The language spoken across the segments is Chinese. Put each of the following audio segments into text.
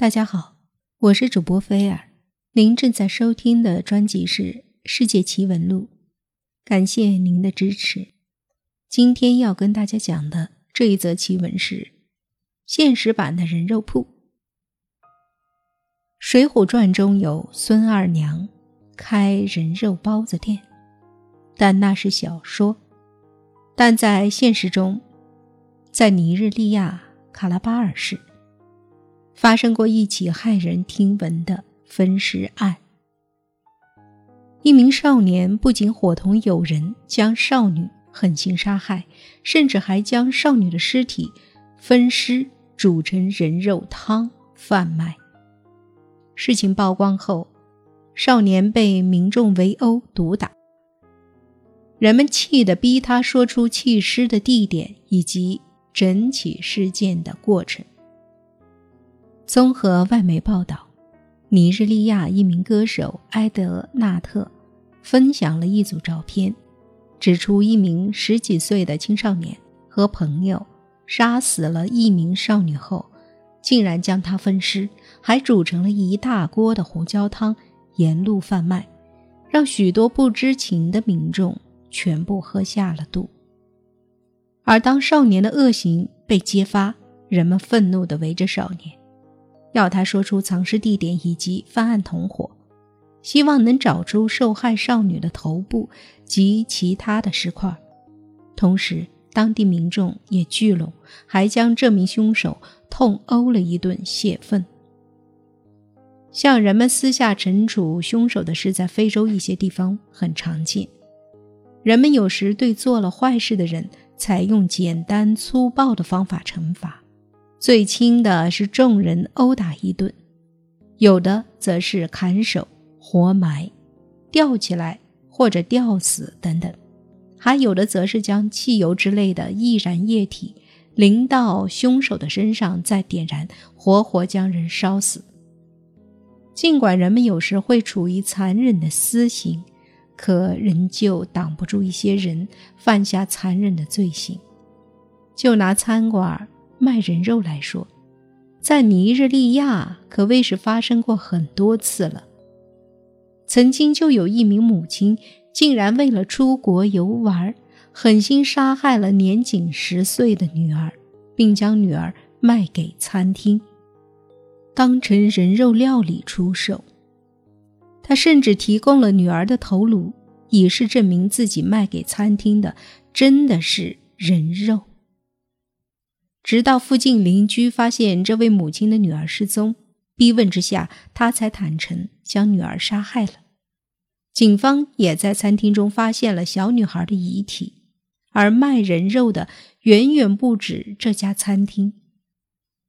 大家好，我是主播菲尔，您正在收听的专辑是《世界奇闻录》，感谢您的支持。今天要跟大家讲的这一则奇闻是现实版的人肉铺。《水浒传》中有孙二娘开人肉包子店，但那是小说。但在现实中，在尼日利亚卡拉巴尔市。发生过一起骇人听闻的分尸案。一名少年不仅伙同友人将少女狠心杀害，甚至还将少女的尸体分尸煮成人肉汤贩卖。事情曝光后，少年被民众围殴毒打，人们气得逼他说出弃尸的地点以及整起事件的过程。综合外媒报道，尼日利亚一名歌手埃德纳特分享了一组照片，指出一名十几岁的青少年和朋友杀死了一名少女后，竟然将她分尸，还煮成了一大锅的胡椒汤，沿路贩卖，让许多不知情的民众全部喝下了肚。而当少年的恶行被揭发，人们愤怒地围着少年。要他说出藏尸地点以及犯案同伙，希望能找出受害少女的头部及其他的尸块。同时，当地民众也聚拢，还将这名凶手痛殴了一顿泄愤。向人们私下惩处凶手的事，在非洲一些地方很常见。人们有时对做了坏事的人，采用简单粗暴的方法惩罚。最轻的是众人殴打一顿，有的则是砍手、活埋、吊起来或者吊死等等，还有的则是将汽油之类的易燃液体淋到凶手的身上，再点燃，活活将人烧死。尽管人们有时会处于残忍的私刑，可仍旧挡不住一些人犯下残忍的罪行。就拿餐馆。卖人肉来说，在尼日利亚可谓是发生过很多次了。曾经就有一名母亲，竟然为了出国游玩，狠心杀害了年仅十岁的女儿，并将女儿卖给餐厅，当成人肉料理出售。他甚至提供了女儿的头颅，以示证明自己卖给餐厅的真的是人肉。直到附近邻居发现这位母亲的女儿失踪，逼问之下，他才坦诚将女儿杀害了。警方也在餐厅中发现了小女孩的遗体，而卖人肉的远远不止这家餐厅。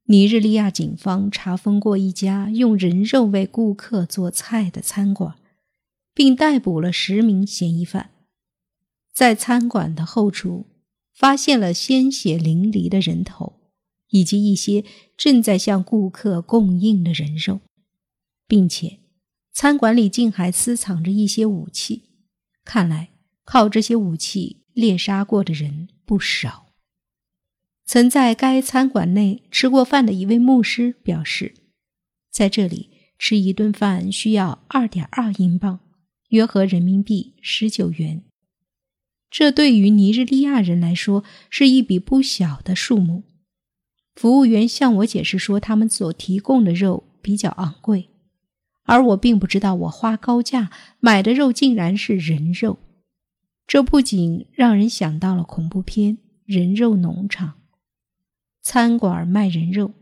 尼日利亚警方查封过一家用人肉为顾客做菜的餐馆，并逮捕了十名嫌疑犯。在餐馆的后厨。发现了鲜血淋漓的人头，以及一些正在向顾客供应的人肉，并且餐馆里竟还私藏着一些武器。看来靠这些武器猎杀过的人不少。曾在该餐馆内吃过饭的一位牧师表示，在这里吃一顿饭需要二点二英镑，约合人民币十九元。这对于尼日利亚人来说是一笔不小的数目。服务员向我解释说，他们所提供的肉比较昂贵，而我并不知道，我花高价买的肉竟然是人肉。这不仅让人想到了恐怖片《人肉农场》，餐馆卖人肉，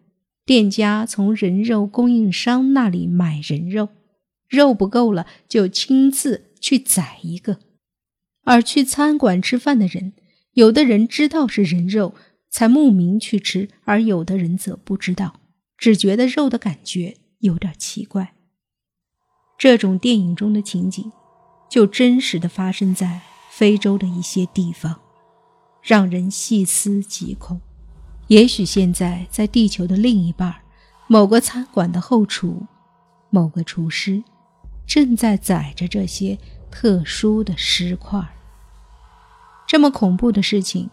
店家从人肉供应商那里买人肉，肉不够了就亲自去宰一个。而去餐馆吃饭的人，有的人知道是人肉才慕名去吃，而有的人则不知道，只觉得肉的感觉有点奇怪。这种电影中的情景，就真实的发生在非洲的一些地方，让人细思极恐。也许现在在地球的另一半，某个餐馆的后厨，某个厨师，正在宰着这些。特殊的尸块，这么恐怖的事情，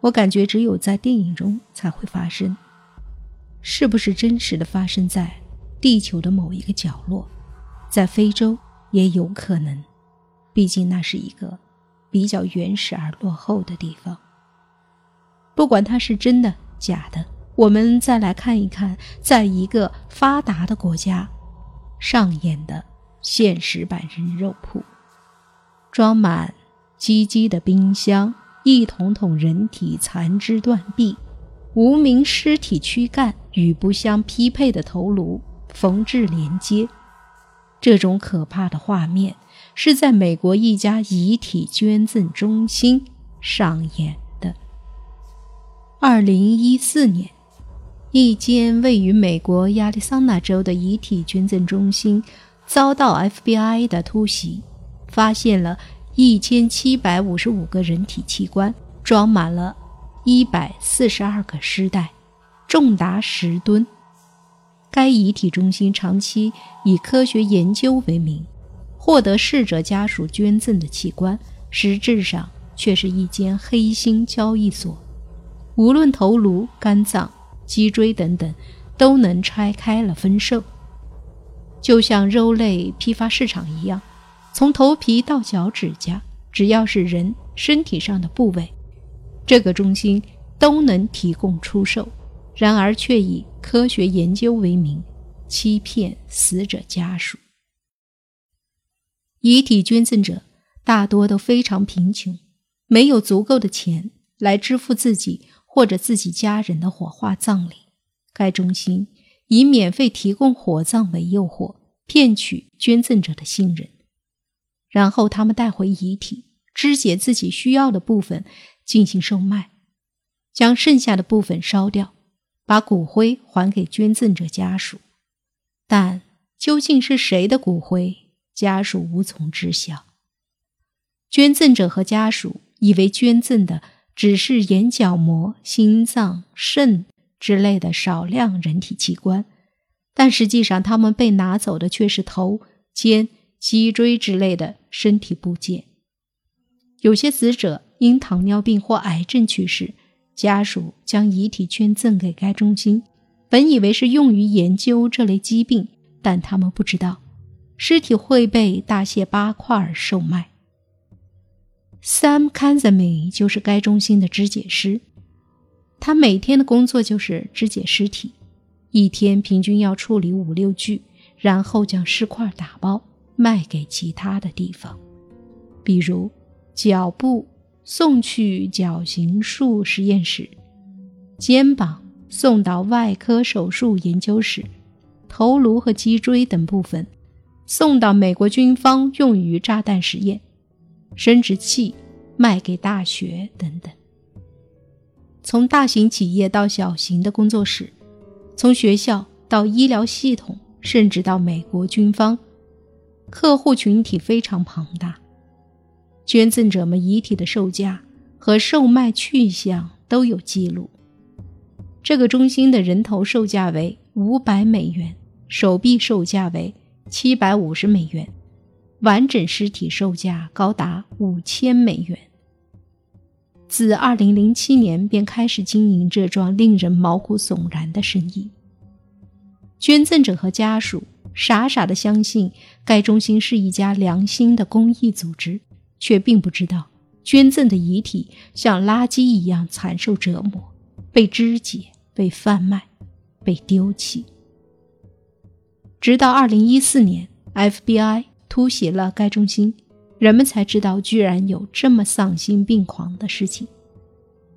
我感觉只有在电影中才会发生。是不是真实的发生在地球的某一个角落，在非洲也有可能，毕竟那是一个比较原始而落后的地方。不管它是真的假的，我们再来看一看，在一个发达的国家上演的现实版人肉铺，装满鸡鸡的冰箱，一桶桶人体残肢断臂。无名尸体躯干与不相匹配的头颅缝制连接，这种可怕的画面是在美国一家遗体捐赠中心上演的。二零一四年，一间位于美国亚利桑那州的遗体捐赠中心遭到 FBI 的突袭，发现了一千七百五十五个人体器官，装满了。一百四十二个尸袋，重达十吨。该遗体中心长期以科学研究为名，获得逝者家属捐赠的器官，实质上却是一间黑心交易所。无论头颅、肝脏、脊椎等等，都能拆开了分售，就像肉类批发市场一样，从头皮到脚趾甲，只要是人身体上的部位。这个中心都能提供出售，然而却以科学研究为名，欺骗死者家属。遗体捐赠者大多都非常贫穷，没有足够的钱来支付自己或者自己家人的火化葬礼。该中心以免费提供火葬为诱惑，骗取捐赠者的信任，然后他们带回遗体，肢解自己需要的部分。进行售卖，将剩下的部分烧掉，把骨灰还给捐赠者家属。但究竟是谁的骨灰，家属无从知晓。捐赠者和家属以为捐赠的只是眼角膜、心脏、肾之类的少量人体器官，但实际上他们被拿走的却是头、肩、脊椎之类的身体部件。有些死者。因糖尿病或癌症去世，家属将遗体捐赠给该中心，本以为是用于研究这类疾病，但他们不知道，尸体会被大卸八块而售卖。Sam Kanzami 就是该中心的肢解师，他每天的工作就是肢解尸体，一天平均要处理五六具，然后将尸块打包卖给其他的地方，比如脚部。送去绞刑术实验室，肩膀送到外科手术研究室，头颅和脊椎等部分送到美国军方用于炸弹实验，生殖器卖给大学等等。从大型企业到小型的工作室，从学校到医疗系统，甚至到美国军方，客户群体非常庞大。捐赠者们遗体的售价和售卖去向都有记录。这个中心的人头售价为五百美元，手臂售价为七百五十美元，完整尸体售价高达五千美元。自二零零七年便开始经营这桩令人毛骨悚然的生意。捐赠者和家属傻傻的相信该中心是一家良心的公益组织。却并不知道，捐赠的遗体像垃圾一样惨受折磨，被肢解、被贩卖、被丢弃。直到二零一四年，FBI 突袭了该中心，人们才知道居然有这么丧心病狂的事情。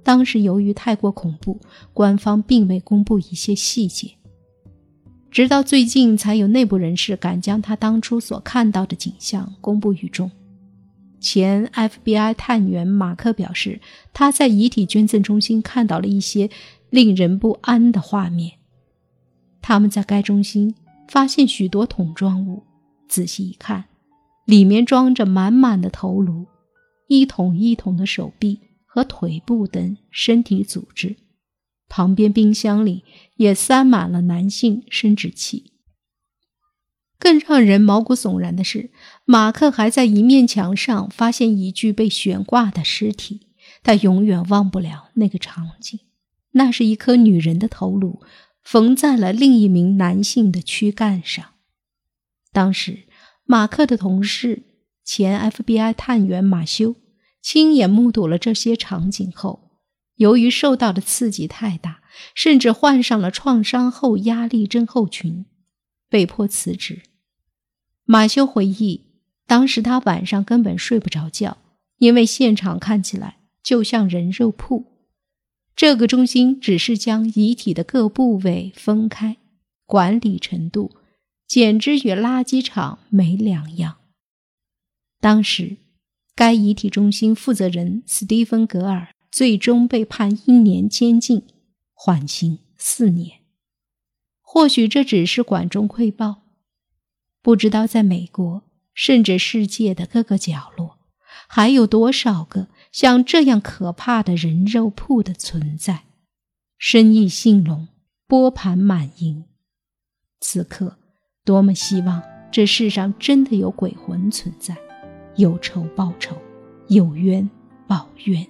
当时由于太过恐怖，官方并未公布一些细节，直到最近才有内部人士敢将他当初所看到的景象公布于众。前 FBI 探员马克表示，他在遗体捐赠中心看到了一些令人不安的画面。他们在该中心发现许多桶状物，仔细一看，里面装着满满的头颅、一桶一桶的手臂和腿部等身体组织，旁边冰箱里也塞满了男性生殖器。更让人毛骨悚然的是，马克还在一面墙上发现一具被悬挂的尸体。他永远忘不了那个场景，那是一颗女人的头颅缝在了另一名男性的躯干上。当时，马克的同事前 FBI 探员马修亲眼目睹了这些场景后，由于受到的刺激太大，甚至患上了创伤后压力症候群，被迫辞职。马修回忆，当时他晚上根本睡不着觉，因为现场看起来就像人肉铺。这个中心只是将遗体的各部位分开，管理程度。简直与垃圾场没两样。当时，该遗体中心负责人斯蒂芬·格尔最终被判一年监禁，缓刑四年。或许这只是管中窥豹，不知道在美国甚至世界的各个角落，还有多少个像这样可怕的人肉铺的存在，生意兴隆，波盘满盈。此刻。多么希望这世上真的有鬼魂存在，有仇报仇，有冤报冤。